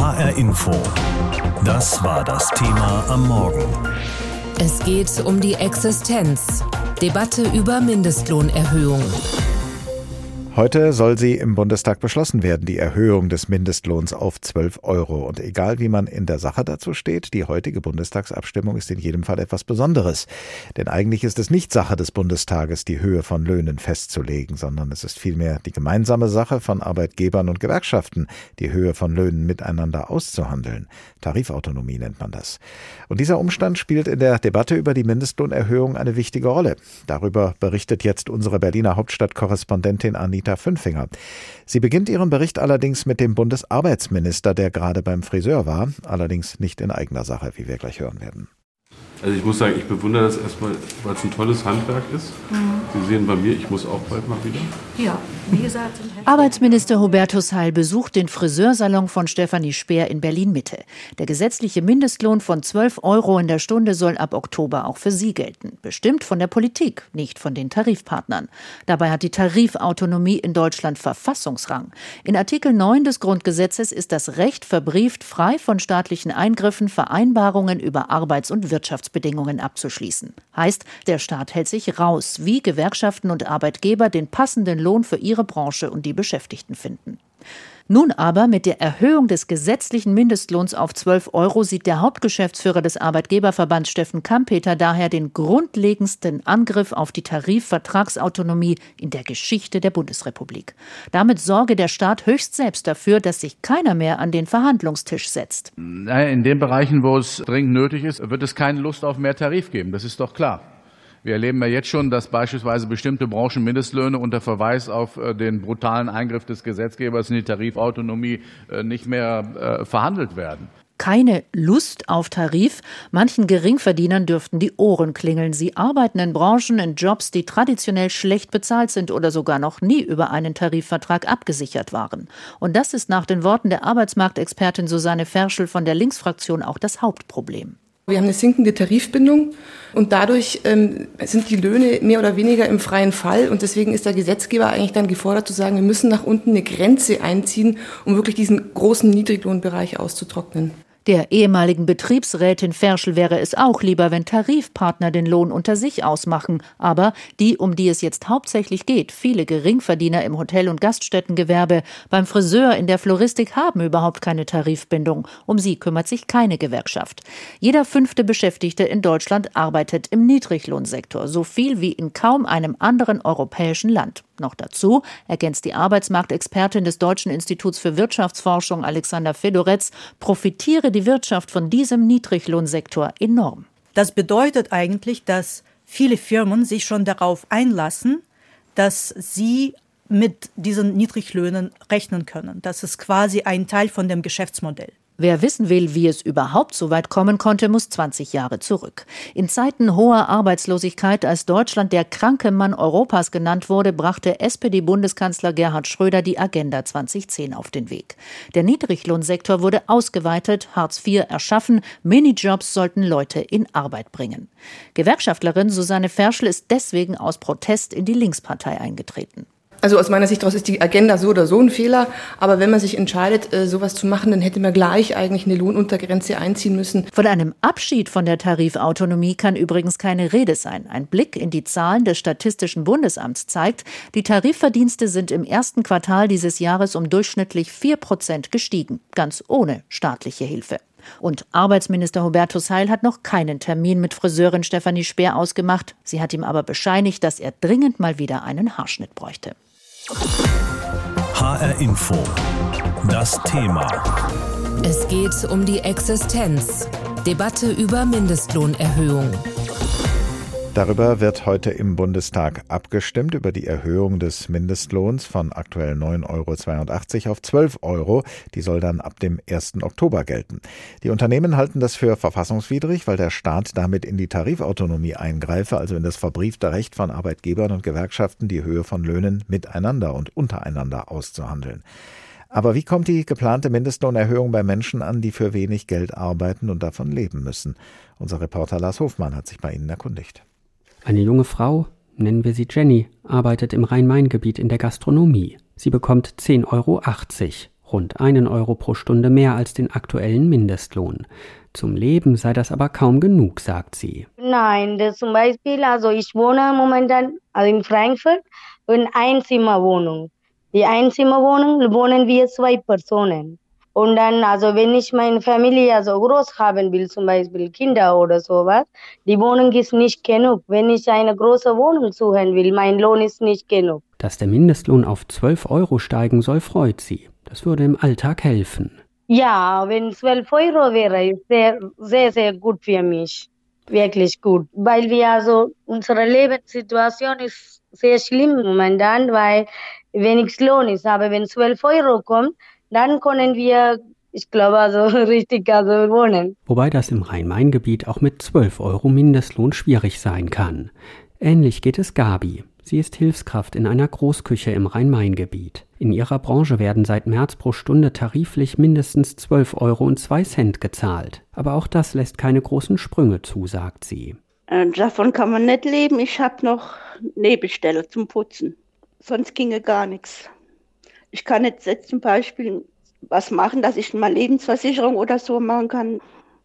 HR Info. Das war das Thema am Morgen. Es geht um die Existenz. Debatte über Mindestlohnerhöhung. Heute soll sie im Bundestag beschlossen werden, die Erhöhung des Mindestlohns auf 12 Euro. Und egal wie man in der Sache dazu steht, die heutige Bundestagsabstimmung ist in jedem Fall etwas Besonderes. Denn eigentlich ist es nicht Sache des Bundestages, die Höhe von Löhnen festzulegen, sondern es ist vielmehr die gemeinsame Sache von Arbeitgebern und Gewerkschaften, die Höhe von Löhnen miteinander auszuhandeln. Tarifautonomie nennt man das. Und dieser Umstand spielt in der Debatte über die Mindestlohnerhöhung eine wichtige Rolle. Darüber berichtet jetzt unsere Berliner Hauptstadtkorrespondentin Anita Anita Fünfinger. Sie beginnt ihren Bericht allerdings mit dem Bundesarbeitsminister, der gerade beim Friseur war, allerdings nicht in eigener Sache, wie wir gleich hören werden. Also ich muss sagen, ich bewundere das erstmal, weil es ein tolles Handwerk ist. Mhm. Sie sehen bei mir, ich muss auch bald mal wieder. Ja, wie gesagt. Arbeitsminister Hubertus Heil besucht den Friseursalon von Stefanie Speer in Berlin-Mitte. Der gesetzliche Mindestlohn von 12 Euro in der Stunde soll ab Oktober auch für sie gelten. Bestimmt von der Politik, nicht von den Tarifpartnern. Dabei hat die Tarifautonomie in Deutschland Verfassungsrang. In Artikel 9 des Grundgesetzes ist das Recht verbrieft, frei von staatlichen Eingriffen Vereinbarungen über Arbeits- und Wirtschafts Arbeitsbedingungen abzuschließen. Heißt, der Staat hält sich raus, wie Gewerkschaften und Arbeitgeber den passenden Lohn für ihre Branche und die Beschäftigten finden. Nun aber mit der Erhöhung des gesetzlichen Mindestlohns auf 12 Euro sieht der Hauptgeschäftsführer des Arbeitgeberverbands Steffen Kampeter daher den grundlegendsten Angriff auf die Tarifvertragsautonomie in der Geschichte der Bundesrepublik. Damit sorge der Staat höchst selbst dafür, dass sich keiner mehr an den Verhandlungstisch setzt. In den Bereichen, wo es dringend nötig ist, wird es keine Lust auf mehr Tarif geben. Das ist doch klar. Wir erleben ja jetzt schon, dass beispielsweise bestimmte Branchen Mindestlöhne unter Verweis auf äh, den brutalen Eingriff des Gesetzgebers in die Tarifautonomie äh, nicht mehr äh, verhandelt werden keine Lust auf Tarif. Manchen Geringverdienern dürften die Ohren klingeln. Sie arbeiten in Branchen, in Jobs, die traditionell schlecht bezahlt sind oder sogar noch nie über einen Tarifvertrag abgesichert waren. Und das ist nach den Worten der Arbeitsmarktexpertin Susanne Ferschel von der Linksfraktion auch das Hauptproblem. Wir haben eine sinkende Tarifbindung und dadurch ähm, sind die Löhne mehr oder weniger im freien Fall und deswegen ist der Gesetzgeber eigentlich dann gefordert zu sagen, wir müssen nach unten eine Grenze einziehen, um wirklich diesen großen Niedriglohnbereich auszutrocknen. Der ehemaligen Betriebsrätin Ferschel wäre es auch lieber, wenn Tarifpartner den Lohn unter sich ausmachen. Aber die, um die es jetzt hauptsächlich geht, viele Geringverdiener im Hotel- und Gaststättengewerbe, beim Friseur, in der Floristik haben überhaupt keine Tarifbindung. Um sie kümmert sich keine Gewerkschaft. Jeder fünfte Beschäftigte in Deutschland arbeitet im Niedriglohnsektor, so viel wie in kaum einem anderen europäischen Land. Noch dazu ergänzt die Arbeitsmarktexpertin des Deutschen Instituts für Wirtschaftsforschung Alexander Fedoretz, profitiere die Wirtschaft von diesem Niedriglohnsektor enorm. Das bedeutet eigentlich, dass viele Firmen sich schon darauf einlassen, dass sie mit diesen Niedriglöhnen rechnen können. Das ist quasi ein Teil von dem Geschäftsmodell. Wer wissen will, wie es überhaupt so weit kommen konnte, muss 20 Jahre zurück. In Zeiten hoher Arbeitslosigkeit, als Deutschland der kranke Mann Europas genannt wurde, brachte SPD-Bundeskanzler Gerhard Schröder die Agenda 2010 auf den Weg. Der Niedriglohnsektor wurde ausgeweitet, Hartz IV erschaffen, Minijobs sollten Leute in Arbeit bringen. Gewerkschaftlerin Susanne Ferschel ist deswegen aus Protest in die Linkspartei eingetreten. Also aus meiner Sicht daraus ist die Agenda so oder so ein Fehler. Aber wenn man sich entscheidet, äh, sowas zu machen, dann hätte man gleich eigentlich eine Lohnuntergrenze einziehen müssen. Von einem Abschied von der Tarifautonomie kann übrigens keine Rede sein. Ein Blick in die Zahlen des Statistischen Bundesamts zeigt, die Tarifverdienste sind im ersten Quartal dieses Jahres um durchschnittlich vier Prozent gestiegen, ganz ohne staatliche Hilfe. Und Arbeitsminister Hubertus Heil hat noch keinen Termin mit Friseurin Stefanie Speer ausgemacht. Sie hat ihm aber bescheinigt, dass er dringend mal wieder einen Haarschnitt bräuchte. HR Info. Das Thema. Es geht um die Existenz. Debatte über Mindestlohnerhöhung. Darüber wird heute im Bundestag abgestimmt, über die Erhöhung des Mindestlohns von aktuell 9,82 Euro auf 12 Euro. Die soll dann ab dem 1. Oktober gelten. Die Unternehmen halten das für verfassungswidrig, weil der Staat damit in die Tarifautonomie eingreife, also in das verbriefte Recht von Arbeitgebern und Gewerkschaften, die Höhe von Löhnen miteinander und untereinander auszuhandeln. Aber wie kommt die geplante Mindestlohnerhöhung bei Menschen an, die für wenig Geld arbeiten und davon leben müssen? Unser Reporter Lars Hofmann hat sich bei Ihnen erkundigt. Eine junge Frau, nennen wir sie Jenny, arbeitet im Rhein-Main-Gebiet in der Gastronomie. Sie bekommt 10,80 Euro. rund einen Euro pro Stunde mehr als den aktuellen Mindestlohn. Zum Leben sei das aber kaum genug, sagt sie. Nein, das zum Beispiel, also ich wohne momentan also in Frankfurt in Einzimmerwohnung. Die Einzimmerwohnung wohnen wir zwei Personen. Und dann, also wenn ich meine Familie also groß haben will, zum Beispiel Kinder oder sowas, die Wohnung ist nicht genug. Wenn ich eine große Wohnung suchen will, mein Lohn ist nicht genug. Dass der Mindestlohn auf 12 Euro steigen soll, freut sie. Das würde im Alltag helfen. Ja, wenn 12 Euro wäre, ist sehr, sehr, sehr gut für mich. Wirklich gut. Weil wir also, unsere Lebenssituation ist sehr schlimm momentan, weil wenig Lohn ist. Aber wenn 12 Euro kommt, dann können wir, ich glaube, also richtig also wohnen. Wobei das im Rhein-Main-Gebiet auch mit 12 Euro Mindestlohn schwierig sein kann. Ähnlich geht es Gabi. Sie ist Hilfskraft in einer Großküche im Rhein-Main-Gebiet. In ihrer Branche werden seit März pro Stunde tariflich mindestens 12 Euro und 2 Cent gezahlt. Aber auch das lässt keine großen Sprünge zu, sagt sie. Äh, davon kann man nicht leben. Ich habe noch Nebenstelle zum Putzen. Sonst ginge gar nichts. Ich kann jetzt, jetzt zum Beispiel was machen, dass ich mal Lebensversicherung oder so machen kann.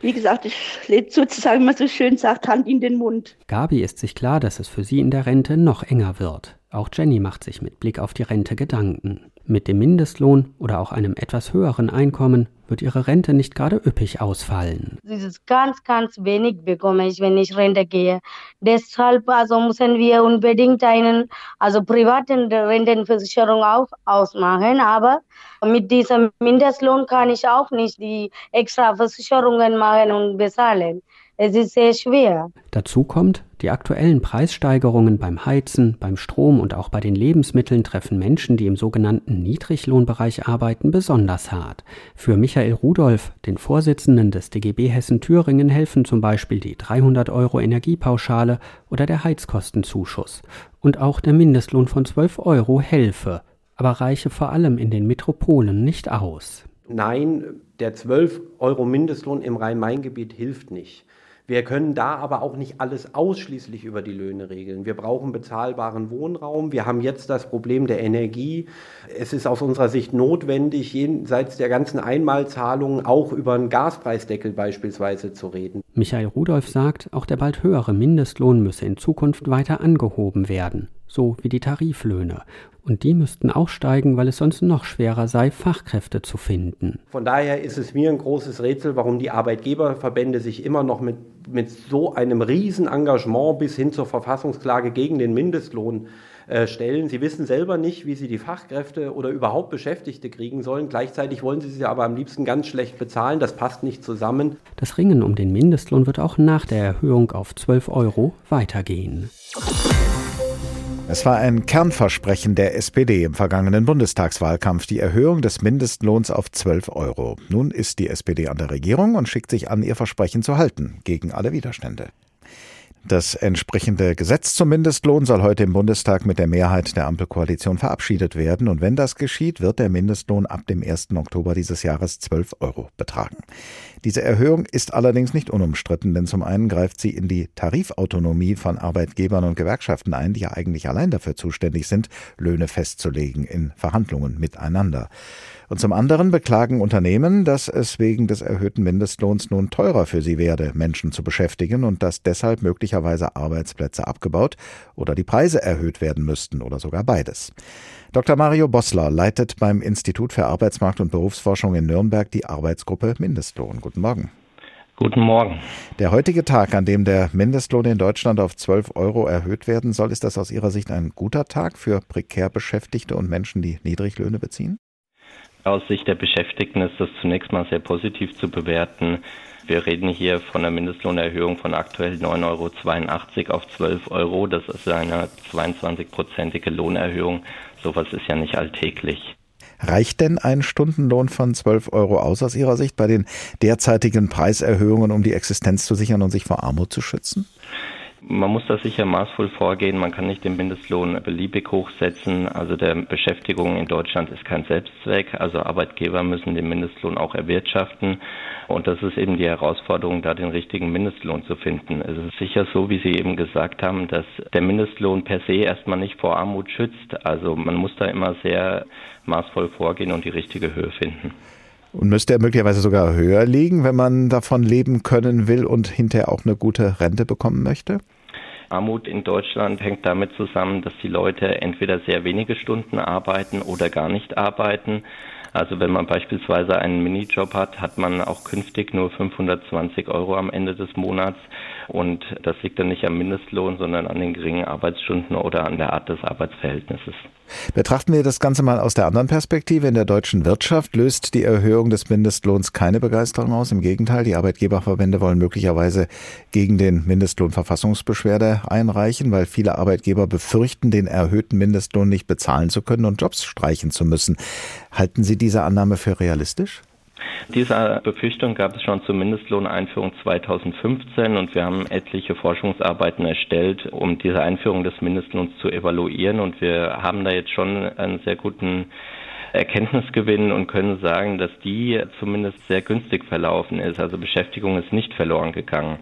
Wie gesagt, ich lebe sozusagen, wie man so schön sagt, Hand in den Mund. Gabi ist sich klar, dass es für sie in der Rente noch enger wird. Auch Jenny macht sich mit Blick auf die Rente Gedanken. Mit dem Mindestlohn oder auch einem etwas höheren Einkommen wird ihre Rente nicht gerade üppig ausfallen. Es ist ganz, ganz wenig bekomme ich, wenn ich Rente gehe. Deshalb also müssen wir unbedingt einen, also privaten Rentenversicherung auch ausmachen. Aber mit diesem Mindestlohn kann ich auch nicht die extra Versicherungen machen und bezahlen. Es ist sehr schwer. Dazu kommt, die aktuellen Preissteigerungen beim Heizen, beim Strom und auch bei den Lebensmitteln treffen Menschen, die im sogenannten Niedriglohnbereich arbeiten, besonders hart. Für Michael Rudolph, den Vorsitzenden des DGB Hessen Thüringen, helfen zum Beispiel die 300 Euro Energiepauschale oder der Heizkostenzuschuss. Und auch der Mindestlohn von 12 Euro helfe, aber reiche vor allem in den Metropolen nicht aus. Nein, der 12 Euro Mindestlohn im Rhein-Main-Gebiet hilft nicht. Wir können da aber auch nicht alles ausschließlich über die Löhne regeln. Wir brauchen bezahlbaren Wohnraum. Wir haben jetzt das Problem der Energie. Es ist aus unserer Sicht notwendig, jenseits der ganzen Einmalzahlungen auch über einen Gaspreisdeckel beispielsweise zu reden. Michael Rudolph sagt, auch der bald höhere Mindestlohn müsse in Zukunft weiter angehoben werden, so wie die Tariflöhne und die müssten auch steigen, weil es sonst noch schwerer sei, Fachkräfte zu finden. Von daher ist es mir ein großes Rätsel, warum die Arbeitgeberverbände sich immer noch mit, mit so einem Riesenengagement bis hin zur Verfassungsklage gegen den Mindestlohn äh, stellen. Sie wissen selber nicht, wie sie die Fachkräfte oder überhaupt Beschäftigte kriegen sollen. Gleichzeitig wollen sie sie aber am liebsten ganz schlecht bezahlen. Das passt nicht zusammen. Das Ringen um den Mindestlohn wird auch nach der Erhöhung auf 12 Euro weitergehen. Es war ein Kernversprechen der SPD im vergangenen Bundestagswahlkampf, die Erhöhung des Mindestlohns auf 12 Euro. Nun ist die SPD an der Regierung und schickt sich an, ihr Versprechen zu halten, gegen alle Widerstände. Das entsprechende Gesetz zum Mindestlohn soll heute im Bundestag mit der Mehrheit der Ampelkoalition verabschiedet werden. Und wenn das geschieht, wird der Mindestlohn ab dem 1. Oktober dieses Jahres 12 Euro betragen. Diese Erhöhung ist allerdings nicht unumstritten, denn zum einen greift sie in die Tarifautonomie von Arbeitgebern und Gewerkschaften ein, die ja eigentlich allein dafür zuständig sind, Löhne festzulegen in Verhandlungen miteinander. Und zum anderen beklagen Unternehmen, dass es wegen des erhöhten Mindestlohns nun teurer für sie werde, Menschen zu beschäftigen und dass deshalb möglicherweise Arbeitsplätze abgebaut oder die Preise erhöht werden müssten oder sogar beides. Dr. Mario Bossler leitet beim Institut für Arbeitsmarkt und Berufsforschung in Nürnberg die Arbeitsgruppe Mindestlohn. Guten Morgen. Guten Morgen. Der heutige Tag, an dem der Mindestlohn in Deutschland auf 12 Euro erhöht werden soll, ist das aus Ihrer Sicht ein guter Tag für prekär Beschäftigte und Menschen, die Niedriglöhne beziehen? Aus Sicht der Beschäftigten ist das zunächst mal sehr positiv zu bewerten. Wir reden hier von einer Mindestlohnerhöhung von aktuell 9,82 Euro auf 12 Euro. Das ist eine 22-prozentige Lohnerhöhung. Sowas ist ja nicht alltäglich. Reicht denn ein Stundenlohn von 12 Euro aus aus Ihrer Sicht bei den derzeitigen Preiserhöhungen, um die Existenz zu sichern und sich vor Armut zu schützen? Man muss da sicher maßvoll vorgehen. Man kann nicht den Mindestlohn beliebig hochsetzen. Also der Beschäftigung in Deutschland ist kein Selbstzweck. Also Arbeitgeber müssen den Mindestlohn auch erwirtschaften. Und das ist eben die Herausforderung, da den richtigen Mindestlohn zu finden. Es ist sicher so, wie Sie eben gesagt haben, dass der Mindestlohn per se erstmal nicht vor Armut schützt. Also man muss da immer sehr maßvoll vorgehen und die richtige Höhe finden. Und müsste er möglicherweise sogar höher liegen, wenn man davon leben können will und hinterher auch eine gute Rente bekommen möchte? Armut in Deutschland hängt damit zusammen, dass die Leute entweder sehr wenige Stunden arbeiten oder gar nicht arbeiten. Also wenn man beispielsweise einen Minijob hat, hat man auch künftig nur 520 Euro am Ende des Monats. Und das liegt dann nicht am Mindestlohn, sondern an den geringen Arbeitsstunden oder an der Art des Arbeitsverhältnisses. Betrachten wir das Ganze mal aus der anderen Perspektive. In der deutschen Wirtschaft löst die Erhöhung des Mindestlohns keine Begeisterung aus. Im Gegenteil, die Arbeitgeberverbände wollen möglicherweise gegen den Mindestlohn Verfassungsbeschwerde einreichen, weil viele Arbeitgeber befürchten, den erhöhten Mindestlohn nicht bezahlen zu können und Jobs streichen zu müssen. Halten Sie diese Annahme für realistisch? Diese Befürchtung gab es schon zur Mindestlohneinführung 2015 und wir haben etliche Forschungsarbeiten erstellt, um diese Einführung des Mindestlohns zu evaluieren und wir haben da jetzt schon einen sehr guten Erkenntnisgewinn und können sagen, dass die zumindest sehr günstig verlaufen ist. Also Beschäftigung ist nicht verloren gegangen.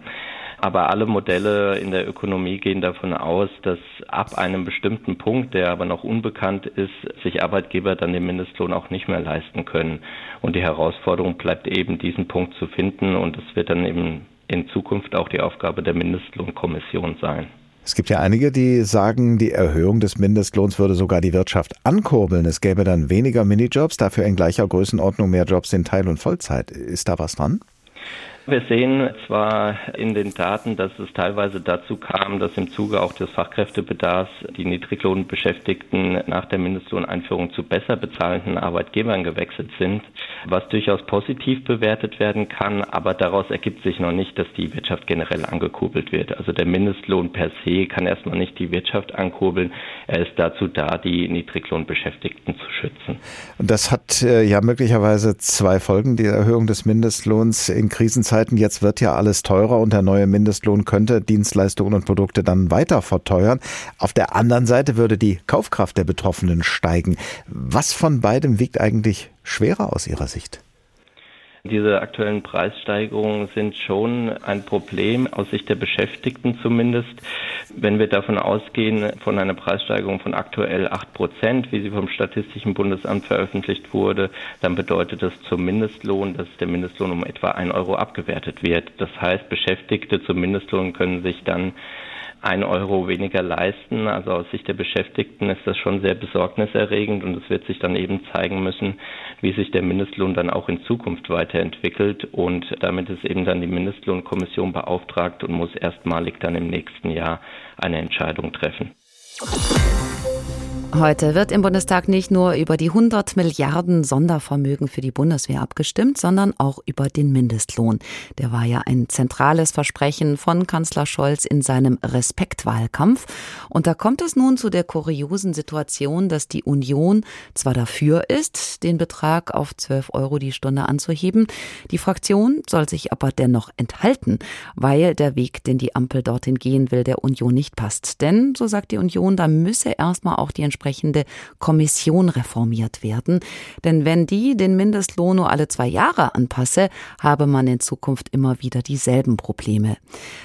Aber alle Modelle in der Ökonomie gehen davon aus, dass ab einem bestimmten Punkt, der aber noch unbekannt ist, sich Arbeitgeber dann den Mindestlohn auch nicht mehr leisten können. Und die Herausforderung bleibt eben, diesen Punkt zu finden. Und das wird dann eben in Zukunft auch die Aufgabe der Mindestlohnkommission sein. Es gibt ja einige, die sagen, die Erhöhung des Mindestlohns würde sogar die Wirtschaft ankurbeln. Es gäbe dann weniger Minijobs, dafür in gleicher Größenordnung mehr Jobs in Teil- und Vollzeit. Ist da was dran? Wir sehen zwar in den Daten, dass es teilweise dazu kam, dass im Zuge auch des Fachkräftebedarfs die Niedriglohnbeschäftigten nach der Mindestlohneinführung zu besser bezahlenden Arbeitgebern gewechselt sind, was durchaus positiv bewertet werden kann, aber daraus ergibt sich noch nicht, dass die Wirtschaft generell angekurbelt wird. Also der Mindestlohn per se kann erstmal nicht die Wirtschaft ankurbeln. Er ist dazu da, die Niedriglohnbeschäftigten zu schützen. Und das hat äh, ja möglicherweise zwei Folgen, die Erhöhung des Mindestlohns in Krisenzeiten Zeiten, jetzt wird ja alles teurer und der neue Mindestlohn könnte Dienstleistungen und Produkte dann weiter verteuern. Auf der anderen Seite würde die Kaufkraft der Betroffenen steigen. Was von beidem wiegt eigentlich schwerer aus Ihrer Sicht? Diese aktuellen Preissteigerungen sind schon ein Problem aus Sicht der Beschäftigten zumindest. Wenn wir davon ausgehen, von einer Preissteigerung von aktuell acht Prozent, wie sie vom Statistischen Bundesamt veröffentlicht wurde, dann bedeutet das zum Mindestlohn, dass der Mindestlohn um etwa ein Euro abgewertet wird. Das heißt, Beschäftigte zum Mindestlohn können sich dann ein Euro weniger leisten. Also aus Sicht der Beschäftigten ist das schon sehr besorgniserregend und es wird sich dann eben zeigen müssen, wie sich der Mindestlohn dann auch in Zukunft weiterentwickelt. Und damit ist eben dann die Mindestlohnkommission beauftragt und muss erstmalig dann im nächsten Jahr eine Entscheidung treffen. Heute wird im Bundestag nicht nur über die 100 Milliarden Sondervermögen für die Bundeswehr abgestimmt, sondern auch über den Mindestlohn. Der war ja ein zentrales Versprechen von Kanzler Scholz in seinem Respektwahlkampf. Und da kommt es nun zu der kuriosen Situation, dass die Union zwar dafür ist, den Betrag auf 12 Euro die Stunde anzuheben, die Fraktion soll sich aber dennoch enthalten, weil der Weg, den die Ampel dorthin gehen will, der Union nicht passt. Denn, so sagt die Union, da müsse erstmal auch die entsprechende Kommission reformiert werden. Denn wenn die den Mindestlohn nur alle zwei Jahre anpasse, habe man in Zukunft immer wieder dieselben Probleme.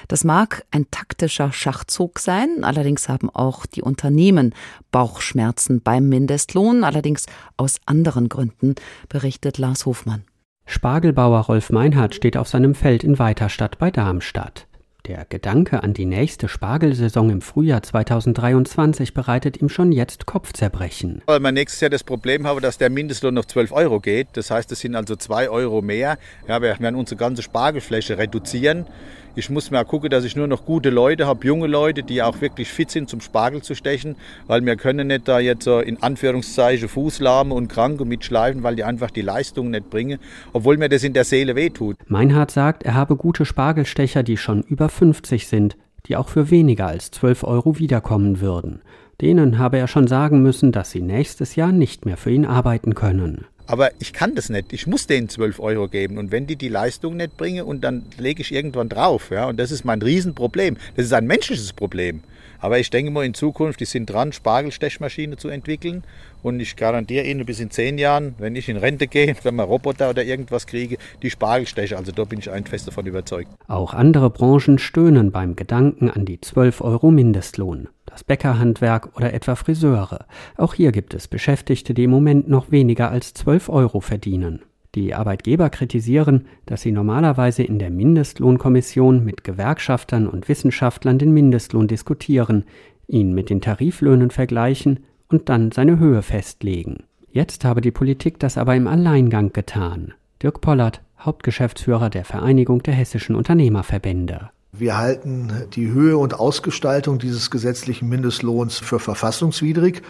Das mag ein taktischer Schachzug sein, allerdings haben auch die Unternehmen Bauchschmerzen beim Mindestlohn, allerdings aus anderen Gründen, berichtet Lars Hofmann. Spargelbauer Rolf Meinhardt steht auf seinem Feld in Weiterstadt bei Darmstadt. Der Gedanke an die nächste Spargelsaison im Frühjahr 2023 bereitet ihm schon jetzt Kopfzerbrechen. Weil wir nächstes Jahr das Problem haben, dass der Mindestlohn auf 12 Euro geht. Das heißt, es sind also 2 Euro mehr. Ja, wir werden unsere ganze Spargelfläche reduzieren. Ich muss mal gucken, dass ich nur noch gute Leute habe, junge Leute, die auch wirklich fit sind, zum Spargel zu stechen, weil wir können nicht da jetzt in Anführungszeichen Fußlahme und Kranke mitschleifen, weil die einfach die Leistung nicht bringen, obwohl mir das in der Seele wehtut. Meinhard sagt, er habe gute Spargelstecher, die schon über 50 sind, die auch für weniger als 12 Euro wiederkommen würden. Denen habe er schon sagen müssen, dass sie nächstes Jahr nicht mehr für ihn arbeiten können. Aber ich kann das nicht. Ich muss denen 12 Euro geben. Und wenn die die Leistung nicht bringen, und dann lege ich irgendwann drauf. Ja? Und das ist mein Riesenproblem. Das ist ein menschliches Problem. Aber ich denke mal, in Zukunft, die sind dran, Spargelstechmaschine zu entwickeln. Und ich garantiere Ihnen, bis in zehn Jahren, wenn ich in Rente gehe, wenn wir Roboter oder irgendwas kriege, die Spargelstecher. Also da bin ich ein fest davon überzeugt. Auch andere Branchen stöhnen beim Gedanken an die 12 Euro Mindestlohn. Das Bäckerhandwerk oder etwa Friseure. Auch hier gibt es Beschäftigte, die im Moment noch weniger als 12 Euro verdienen. Die Arbeitgeber kritisieren, dass sie normalerweise in der Mindestlohnkommission mit Gewerkschaftern und Wissenschaftlern den Mindestlohn diskutieren, ihn mit den Tariflöhnen vergleichen und dann seine Höhe festlegen. Jetzt habe die Politik das aber im Alleingang getan. Dirk Pollert, Hauptgeschäftsführer der Vereinigung der hessischen Unternehmerverbände. Wir halten die Höhe und Ausgestaltung dieses gesetzlichen Mindestlohns für verfassungswidrig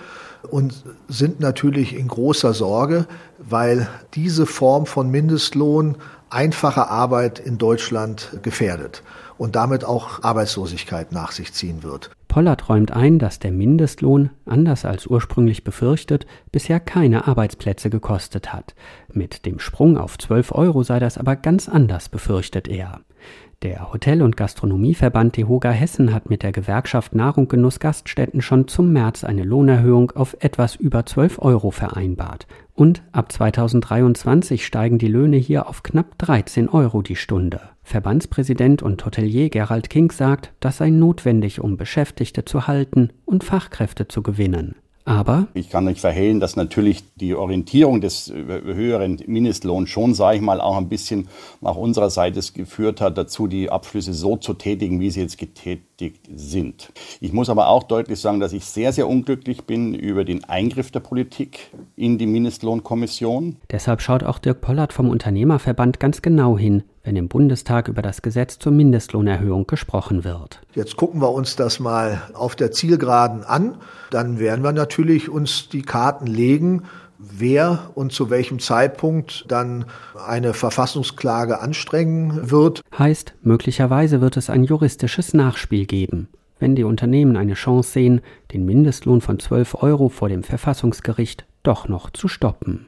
und sind natürlich in großer Sorge, weil diese Form von Mindestlohn einfache Arbeit in Deutschland gefährdet und damit auch Arbeitslosigkeit nach sich ziehen wird. Pollard räumt ein, dass der Mindestlohn, anders als ursprünglich befürchtet, bisher keine Arbeitsplätze gekostet hat. Mit dem Sprung auf 12 Euro sei das aber ganz anders, befürchtet er. Der Hotel- und Gastronomieverband DEHOGA Hessen hat mit der Gewerkschaft Nahrung Genuss Gaststätten schon zum März eine Lohnerhöhung auf etwas über 12 Euro vereinbart. Und ab 2023 steigen die Löhne hier auf knapp 13 Euro die Stunde. Verbandspräsident und Hotelier Gerald King sagt, das sei notwendig, um Beschäftigte zu halten und Fachkräfte zu gewinnen. Aber ich kann nicht verhehlen, dass natürlich die Orientierung des höheren Mindestlohns schon, sage ich mal, auch ein bisschen nach unserer Seite geführt hat, dazu die Abschlüsse so zu tätigen, wie sie jetzt getätigt sind. Ich muss aber auch deutlich sagen, dass ich sehr, sehr unglücklich bin über den Eingriff der Politik in die Mindestlohnkommission. Deshalb schaut auch Dirk Pollert vom Unternehmerverband ganz genau hin, wenn im Bundestag über das Gesetz zur Mindestlohnerhöhung gesprochen wird. Jetzt gucken wir uns das mal auf der Zielgeraden an. Dann werden wir natürlich uns die Karten legen, wer und zu welchem Zeitpunkt dann eine Verfassungsklage anstrengen wird. Heißt, möglicherweise wird es ein juristisches Nachspiel geben, wenn die Unternehmen eine Chance sehen, den Mindestlohn von 12 Euro vor dem Verfassungsgericht doch noch zu stoppen.